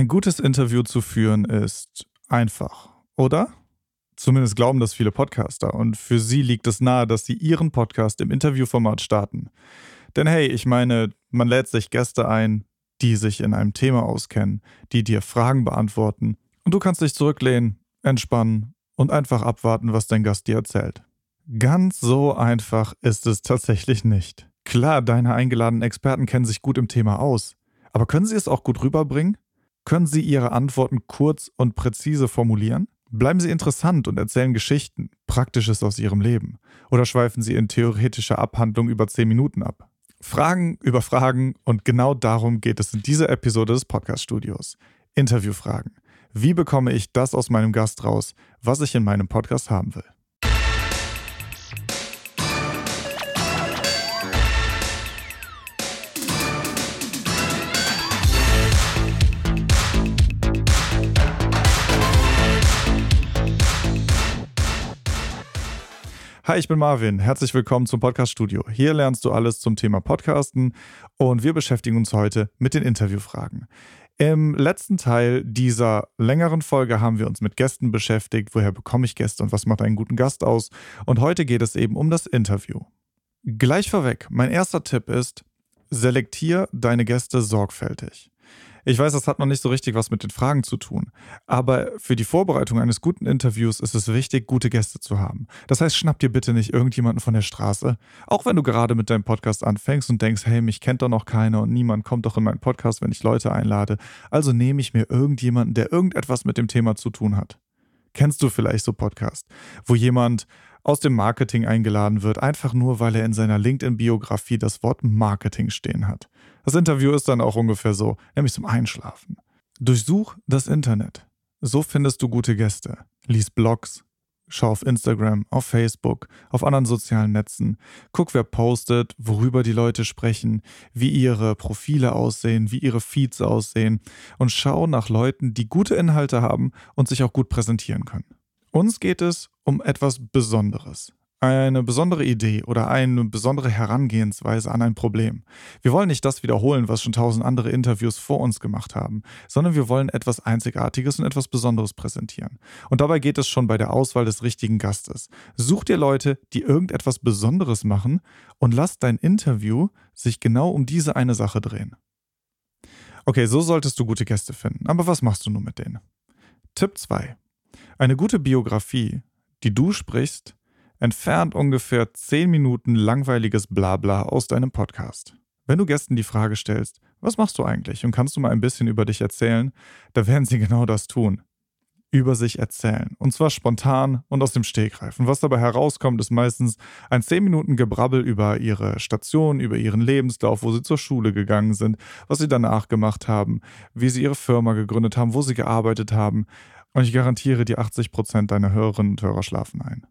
Ein gutes Interview zu führen ist einfach, oder? Zumindest glauben das viele Podcaster und für sie liegt es nahe, dass sie ihren Podcast im Interviewformat starten. Denn hey, ich meine, man lädt sich Gäste ein, die sich in einem Thema auskennen, die dir Fragen beantworten und du kannst dich zurücklehnen, entspannen und einfach abwarten, was dein Gast dir erzählt. Ganz so einfach ist es tatsächlich nicht. Klar, deine eingeladenen Experten kennen sich gut im Thema aus, aber können sie es auch gut rüberbringen? Können Sie Ihre Antworten kurz und präzise formulieren? Bleiben Sie interessant und erzählen Geschichten, Praktisches aus Ihrem Leben. Oder schweifen Sie in theoretischer Abhandlung über 10 Minuten ab. Fragen über Fragen und genau darum geht es in dieser Episode des Podcast-Studios. Interviewfragen. Wie bekomme ich das aus meinem Gast raus, was ich in meinem Podcast haben will? Hi, ich bin Marvin. Herzlich willkommen zum Podcast Studio. Hier lernst du alles zum Thema Podcasten und wir beschäftigen uns heute mit den Interviewfragen. Im letzten Teil dieser längeren Folge haben wir uns mit Gästen beschäftigt. Woher bekomme ich Gäste und was macht einen guten Gast aus? Und heute geht es eben um das Interview. Gleich vorweg, mein erster Tipp ist, selektier deine Gäste sorgfältig. Ich weiß, das hat noch nicht so richtig was mit den Fragen zu tun. Aber für die Vorbereitung eines guten Interviews ist es wichtig, gute Gäste zu haben. Das heißt, schnapp dir bitte nicht irgendjemanden von der Straße. Auch wenn du gerade mit deinem Podcast anfängst und denkst, hey, mich kennt doch noch keiner und niemand kommt doch in meinen Podcast, wenn ich Leute einlade. Also nehme ich mir irgendjemanden, der irgendetwas mit dem Thema zu tun hat. Kennst du vielleicht so Podcast, wo jemand aus dem Marketing eingeladen wird, einfach nur, weil er in seiner LinkedIn-Biografie das Wort Marketing stehen hat. Das Interview ist dann auch ungefähr so, nämlich zum Einschlafen. Durchsuch das Internet. So findest du gute Gäste. Lies Blogs. Schau auf Instagram, auf Facebook, auf anderen sozialen Netzen. Guck, wer postet, worüber die Leute sprechen, wie ihre Profile aussehen, wie ihre Feeds aussehen. Und schau nach Leuten, die gute Inhalte haben und sich auch gut präsentieren können. Uns geht es um etwas Besonderes. Eine besondere Idee oder eine besondere Herangehensweise an ein Problem. Wir wollen nicht das wiederholen, was schon tausend andere Interviews vor uns gemacht haben, sondern wir wollen etwas Einzigartiges und etwas Besonderes präsentieren. Und dabei geht es schon bei der Auswahl des richtigen Gastes. Such dir Leute, die irgendetwas Besonderes machen und lass dein Interview sich genau um diese eine Sache drehen. Okay, so solltest du gute Gäste finden. Aber was machst du nun mit denen? Tipp 2. Eine gute Biografie, die du sprichst, entfernt ungefähr 10 Minuten langweiliges Blabla aus deinem Podcast. Wenn du Gästen die Frage stellst, was machst du eigentlich und kannst du mal ein bisschen über dich erzählen, da werden sie genau das tun. Über sich erzählen. Und zwar spontan und aus dem Stegreif. Und was dabei herauskommt, ist meistens ein 10 Minuten Gebrabbel über ihre Station, über ihren Lebenslauf, wo sie zur Schule gegangen sind, was sie danach gemacht haben, wie sie ihre Firma gegründet haben, wo sie gearbeitet haben. Und ich garantiere, die 80% deiner Hörerinnen und Hörer schlafen ein.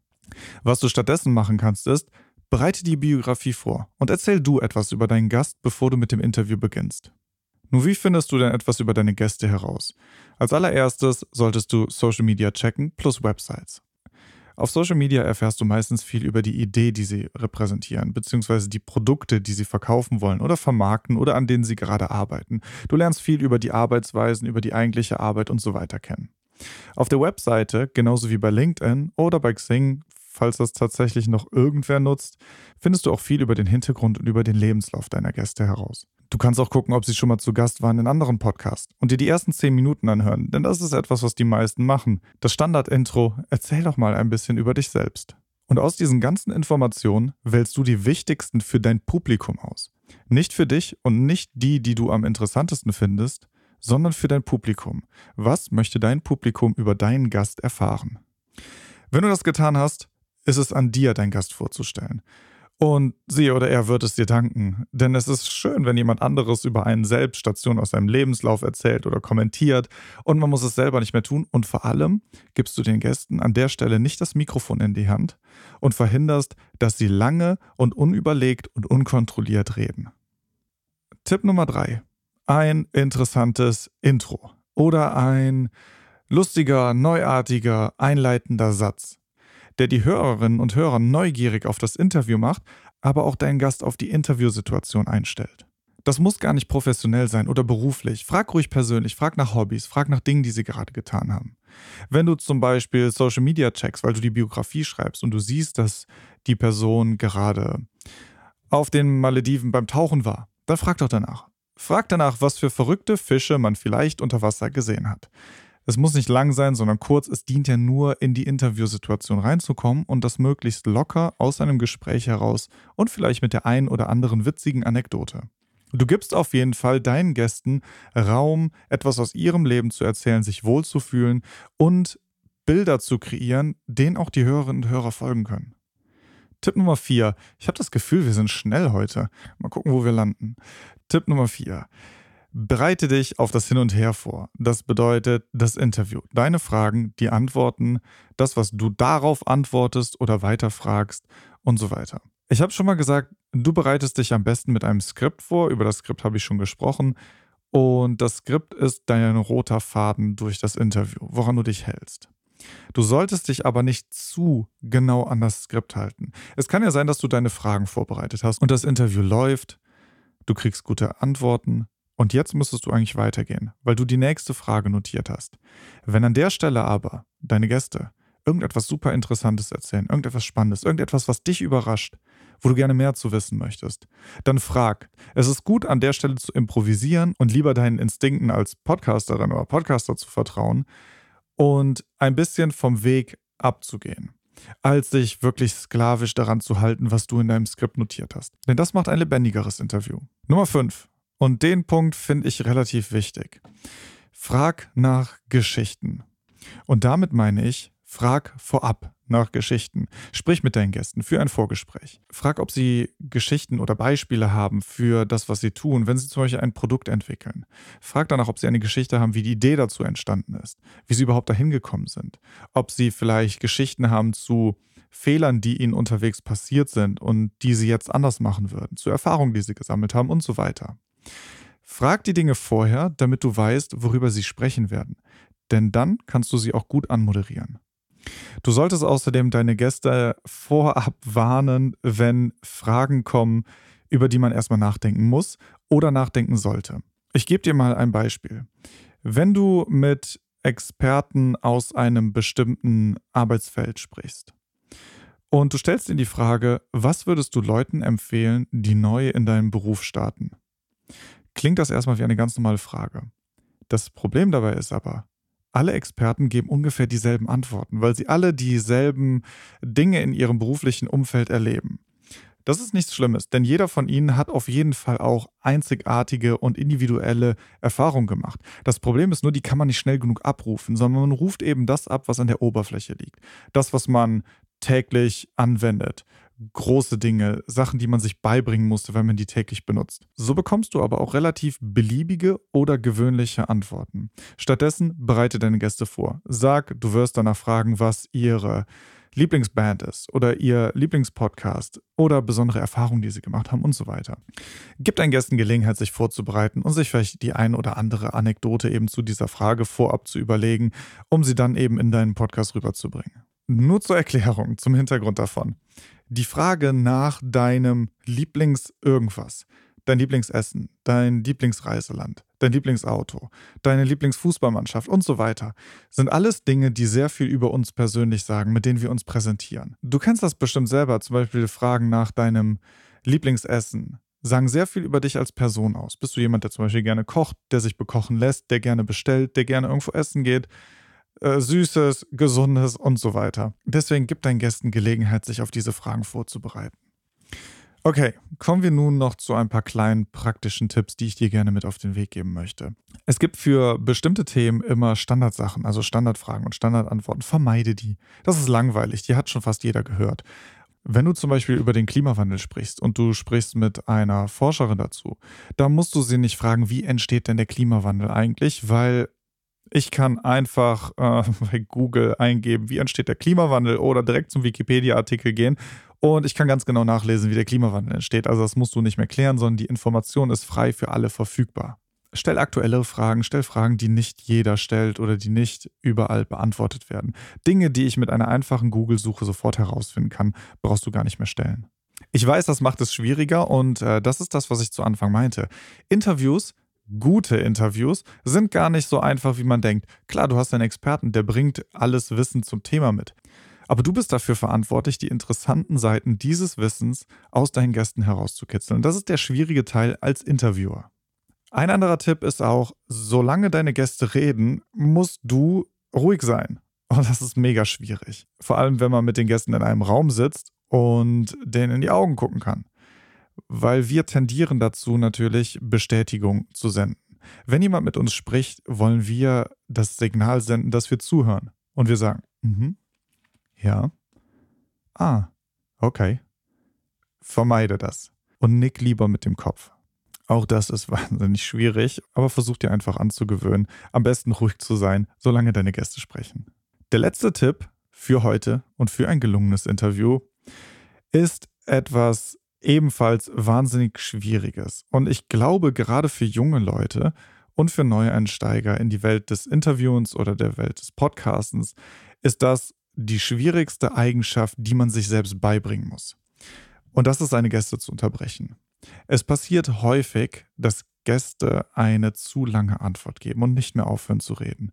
Was du stattdessen machen kannst, ist, bereite die Biografie vor und erzähl du etwas über deinen Gast, bevor du mit dem Interview beginnst. Nun, wie findest du denn etwas über deine Gäste heraus? Als allererstes solltest du Social Media checken plus Websites. Auf Social Media erfährst du meistens viel über die Idee, die sie repräsentieren, beziehungsweise die Produkte, die sie verkaufen wollen oder vermarkten oder an denen sie gerade arbeiten. Du lernst viel über die Arbeitsweisen, über die eigentliche Arbeit und so weiter kennen. Auf der Webseite, genauso wie bei LinkedIn oder bei Xing, falls das tatsächlich noch irgendwer nutzt, findest du auch viel über den Hintergrund und über den Lebenslauf deiner Gäste heraus. Du kannst auch gucken, ob sie schon mal zu Gast waren in anderen Podcasts und dir die ersten 10 Minuten anhören, denn das ist etwas, was die meisten machen. Das Standard-Intro, erzähl doch mal ein bisschen über dich selbst. Und aus diesen ganzen Informationen wählst du die wichtigsten für dein Publikum aus. Nicht für dich und nicht die, die du am interessantesten findest, sondern für dein Publikum. Was möchte dein Publikum über deinen Gast erfahren? Wenn du das getan hast, ist es an dir, deinen Gast vorzustellen. Und sie oder er wird es dir danken. Denn es ist schön, wenn jemand anderes über einen selbst Station aus seinem Lebenslauf erzählt oder kommentiert. Und man muss es selber nicht mehr tun. Und vor allem gibst du den Gästen an der Stelle nicht das Mikrofon in die Hand und verhinderst, dass sie lange und unüberlegt und unkontrolliert reden. Tipp Nummer drei ein interessantes Intro oder ein lustiger, neuartiger, einleitender Satz, der die Hörerinnen und Hörer neugierig auf das Interview macht, aber auch deinen Gast auf die Interviewsituation einstellt. Das muss gar nicht professionell sein oder beruflich. Frag ruhig persönlich, frag nach Hobbys, frag nach Dingen, die sie gerade getan haben. Wenn du zum Beispiel Social Media checkst, weil du die Biografie schreibst und du siehst, dass die Person gerade auf den Malediven beim Tauchen war, dann frag doch danach. Frag danach, was für verrückte Fische man vielleicht unter Wasser gesehen hat. Es muss nicht lang sein, sondern kurz. Es dient ja nur, in die Interviewsituation reinzukommen und das möglichst locker aus einem Gespräch heraus und vielleicht mit der einen oder anderen witzigen Anekdote. Du gibst auf jeden Fall deinen Gästen Raum, etwas aus ihrem Leben zu erzählen, sich wohlzufühlen und Bilder zu kreieren, denen auch die Hörerinnen und Hörer folgen können. Tipp Nummer 4. Ich habe das Gefühl, wir sind schnell heute. Mal gucken, wo wir landen. Tipp Nummer 4. Bereite dich auf das Hin und Her vor. Das bedeutet das Interview. Deine Fragen, die Antworten, das, was du darauf antwortest oder weiterfragst und so weiter. Ich habe schon mal gesagt, du bereitest dich am besten mit einem Skript vor. Über das Skript habe ich schon gesprochen. Und das Skript ist dein roter Faden durch das Interview, woran du dich hältst. Du solltest dich aber nicht zu genau an das Skript halten. Es kann ja sein, dass du deine Fragen vorbereitet hast und das Interview läuft, du kriegst gute Antworten und jetzt müsstest du eigentlich weitergehen, weil du die nächste Frage notiert hast. Wenn an der Stelle aber deine Gäste irgendetwas super Interessantes erzählen, irgendetwas Spannendes, irgendetwas, was dich überrascht, wo du gerne mehr zu wissen möchtest, dann frag. Es ist gut, an der Stelle zu improvisieren und lieber deinen Instinkten als Podcasterin oder Podcaster zu vertrauen, und ein bisschen vom Weg abzugehen, als sich wirklich sklavisch daran zu halten, was du in deinem Skript notiert hast. Denn das macht ein lebendigeres Interview. Nummer 5. Und den Punkt finde ich relativ wichtig. Frag nach Geschichten. Und damit meine ich, frag vorab nach Geschichten. Sprich mit deinen Gästen für ein Vorgespräch. Frag, ob sie Geschichten oder Beispiele haben für das, was sie tun, wenn sie zum Beispiel ein Produkt entwickeln. Frag danach, ob sie eine Geschichte haben, wie die Idee dazu entstanden ist, wie sie überhaupt dahin gekommen sind. Ob sie vielleicht Geschichten haben zu Fehlern, die ihnen unterwegs passiert sind und die sie jetzt anders machen würden, zu Erfahrungen, die sie gesammelt haben und so weiter. Frag die Dinge vorher, damit du weißt, worüber sie sprechen werden. Denn dann kannst du sie auch gut anmoderieren. Du solltest außerdem deine Gäste vorab warnen, wenn Fragen kommen, über die man erstmal nachdenken muss oder nachdenken sollte. Ich gebe dir mal ein Beispiel. Wenn du mit Experten aus einem bestimmten Arbeitsfeld sprichst und du stellst ihnen die Frage, was würdest du Leuten empfehlen, die neu in deinem Beruf starten? Klingt das erstmal wie eine ganz normale Frage. Das Problem dabei ist aber, alle Experten geben ungefähr dieselben Antworten, weil sie alle dieselben Dinge in ihrem beruflichen Umfeld erleben. Das ist nichts Schlimmes, denn jeder von ihnen hat auf jeden Fall auch einzigartige und individuelle Erfahrungen gemacht. Das Problem ist nur, die kann man nicht schnell genug abrufen, sondern man ruft eben das ab, was an der Oberfläche liegt. Das, was man täglich anwendet große Dinge, Sachen, die man sich beibringen musste, wenn man die täglich benutzt. So bekommst du aber auch relativ beliebige oder gewöhnliche Antworten. Stattdessen bereite deine Gäste vor. Sag, du wirst danach fragen, was ihre Lieblingsband ist oder ihr Lieblingspodcast oder besondere Erfahrungen, die sie gemacht haben und so weiter. Gib deinen Gästen Gelegenheit, sich vorzubereiten und sich vielleicht die ein oder andere Anekdote eben zu dieser Frage vorab zu überlegen, um sie dann eben in deinen Podcast rüberzubringen. Nur zur Erklärung, zum Hintergrund davon die Frage nach deinem Lieblings-Irgendwas, dein Lieblingsessen, dein Lieblingsreiseland, dein Lieblingsauto, deine Lieblingsfußballmannschaft und so weiter, sind alles Dinge, die sehr viel über uns persönlich sagen, mit denen wir uns präsentieren. Du kennst das bestimmt selber, zum Beispiel Fragen nach deinem Lieblingsessen, sagen sehr viel über dich als Person aus. Bist du jemand, der zum Beispiel gerne kocht, der sich bekochen lässt, der gerne bestellt, der gerne irgendwo essen geht, äh, Süßes, Gesundes und so weiter. Deswegen gibt deinen Gästen Gelegenheit, sich auf diese Fragen vorzubereiten. Okay, kommen wir nun noch zu ein paar kleinen praktischen Tipps, die ich dir gerne mit auf den Weg geben möchte. Es gibt für bestimmte Themen immer Standardsachen, also Standardfragen und Standardantworten. Vermeide die. Das ist langweilig, die hat schon fast jeder gehört. Wenn du zum Beispiel über den Klimawandel sprichst und du sprichst mit einer Forscherin dazu, dann musst du sie nicht fragen, wie entsteht denn der Klimawandel eigentlich, weil ich kann einfach äh, bei Google eingeben, wie entsteht der Klimawandel oder direkt zum Wikipedia-Artikel gehen und ich kann ganz genau nachlesen, wie der Klimawandel entsteht. Also das musst du nicht mehr klären, sondern die Information ist frei für alle verfügbar. Stell aktuellere Fragen, stell Fragen, die nicht jeder stellt oder die nicht überall beantwortet werden. Dinge, die ich mit einer einfachen Google-Suche sofort herausfinden kann, brauchst du gar nicht mehr stellen. Ich weiß, das macht es schwieriger und äh, das ist das, was ich zu Anfang meinte. Interviews, gute Interviews, sind gar nicht so einfach, wie man denkt. Klar, du hast einen Experten, der bringt alles Wissen zum Thema mit. Aber du bist dafür verantwortlich, die interessanten Seiten dieses Wissens aus deinen Gästen herauszukitzeln. Das ist der schwierige Teil als Interviewer. Ein anderer Tipp ist auch, solange deine Gäste reden, musst du ruhig sein. Und das ist mega schwierig. Vor allem, wenn man mit den Gästen in einem Raum sitzt und denen in die Augen gucken kann. Weil wir tendieren dazu natürlich, Bestätigung zu senden. Wenn jemand mit uns spricht, wollen wir das Signal senden, dass wir zuhören. Und wir sagen, mhm, ja. Ah, okay. Vermeide das. Und nick lieber mit dem Kopf. Auch das ist wahnsinnig schwierig, aber versuch dir einfach anzugewöhnen, am besten ruhig zu sein, solange deine Gäste sprechen. Der letzte Tipp für heute und für ein gelungenes Interview ist etwas ebenfalls wahnsinnig Schwieriges. Und ich glaube, gerade für junge Leute und für Neueinsteiger in die Welt des Interviewens oder der Welt des Podcastens ist das die schwierigste Eigenschaft, die man sich selbst beibringen muss. Und das ist seine Gäste zu unterbrechen. Es passiert häufig, dass Gäste eine zu lange Antwort geben und nicht mehr aufhören zu reden.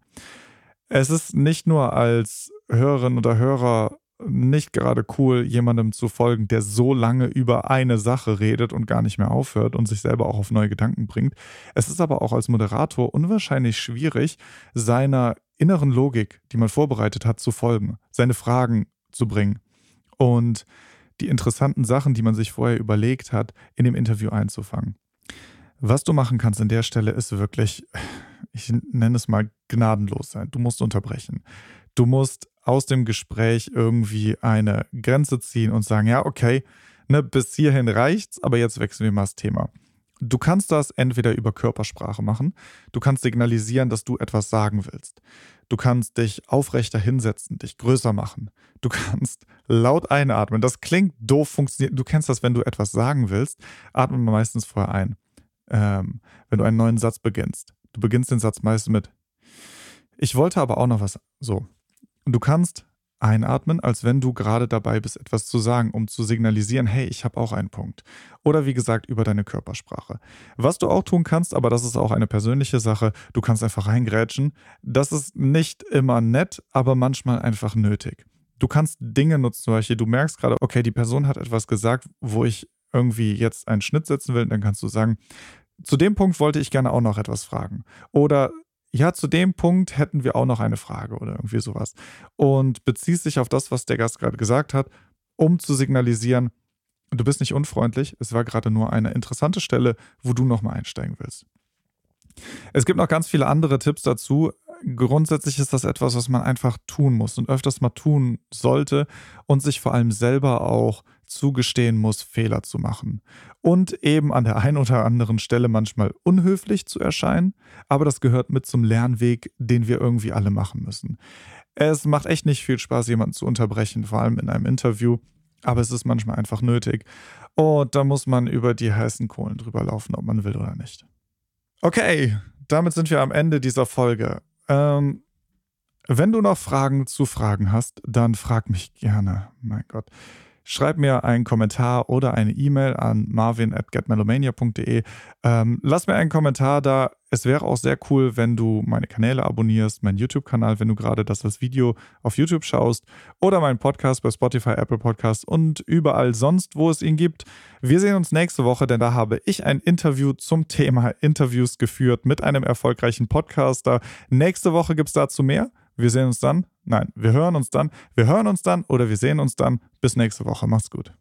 Es ist nicht nur als Hörerin oder Hörer nicht gerade cool, jemandem zu folgen, der so lange über eine Sache redet und gar nicht mehr aufhört und sich selber auch auf neue Gedanken bringt. Es ist aber auch als Moderator unwahrscheinlich schwierig, seiner inneren Logik, die man vorbereitet hat, zu folgen, seine Fragen zu bringen und die interessanten Sachen, die man sich vorher überlegt hat, in dem Interview einzufangen. Was du machen kannst an der Stelle ist wirklich, ich nenne es mal gnadenlos sein. Du musst unterbrechen. Du musst aus dem Gespräch irgendwie eine Grenze ziehen und sagen, ja, okay, ne, bis hierhin reicht's, aber jetzt wechseln wir mal das Thema. Du kannst das entweder über Körpersprache machen, du kannst signalisieren, dass du etwas sagen willst. Du kannst dich aufrechter hinsetzen, dich größer machen. Du kannst laut einatmen. Das klingt doof, funktioniert. Du kennst das, wenn du etwas sagen willst, atmen wir meistens vorher ein. Ähm, wenn du einen neuen Satz beginnst. Du beginnst den Satz meistens mit Ich wollte aber auch noch was. So. Du kannst einatmen, als wenn du gerade dabei bist, etwas zu sagen, um zu signalisieren, hey, ich habe auch einen Punkt. Oder wie gesagt, über deine Körpersprache. Was du auch tun kannst, aber das ist auch eine persönliche Sache, du kannst einfach reingrätschen. Das ist nicht immer nett, aber manchmal einfach nötig. Du kannst Dinge nutzen, zum Beispiel, du merkst gerade, okay, die Person hat etwas gesagt, wo ich irgendwie jetzt einen Schnitt setzen will, dann kannst du sagen, zu dem Punkt wollte ich gerne auch noch etwas fragen. Oder ja, zu dem Punkt hätten wir auch noch eine Frage oder irgendwie sowas. Und beziehst sich auf das, was der Gast gerade gesagt hat, um zu signalisieren, du bist nicht unfreundlich, es war gerade nur eine interessante Stelle, wo du nochmal einsteigen willst. Es gibt noch ganz viele andere Tipps dazu. Grundsätzlich ist das etwas, was man einfach tun muss und öfters mal tun sollte und sich vor allem selber auch zugestehen muss, Fehler zu machen. Und eben an der einen oder anderen Stelle manchmal unhöflich zu erscheinen, aber das gehört mit zum Lernweg, den wir irgendwie alle machen müssen. Es macht echt nicht viel Spaß, jemanden zu unterbrechen, vor allem in einem Interview, aber es ist manchmal einfach nötig. Und da muss man über die heißen Kohlen drüber laufen, ob man will oder nicht. Okay, damit sind wir am Ende dieser Folge. Ähm, wenn du noch Fragen zu Fragen hast, dann frag mich gerne. Mein Gott. Schreib mir einen Kommentar oder eine E-Mail an marvin at getmelomania.de. Ähm, lass mir einen Kommentar da. Es wäre auch sehr cool, wenn du meine Kanäle abonnierst, meinen YouTube-Kanal, wenn du gerade das als Video auf YouTube schaust oder meinen Podcast bei Spotify, Apple Podcasts und überall sonst, wo es ihn gibt. Wir sehen uns nächste Woche, denn da habe ich ein Interview zum Thema Interviews geführt mit einem erfolgreichen Podcaster. Nächste Woche gibt es dazu mehr. Wir sehen uns dann. Nein, wir hören uns dann. Wir hören uns dann oder wir sehen uns dann. Bis nächste Woche. Macht's gut.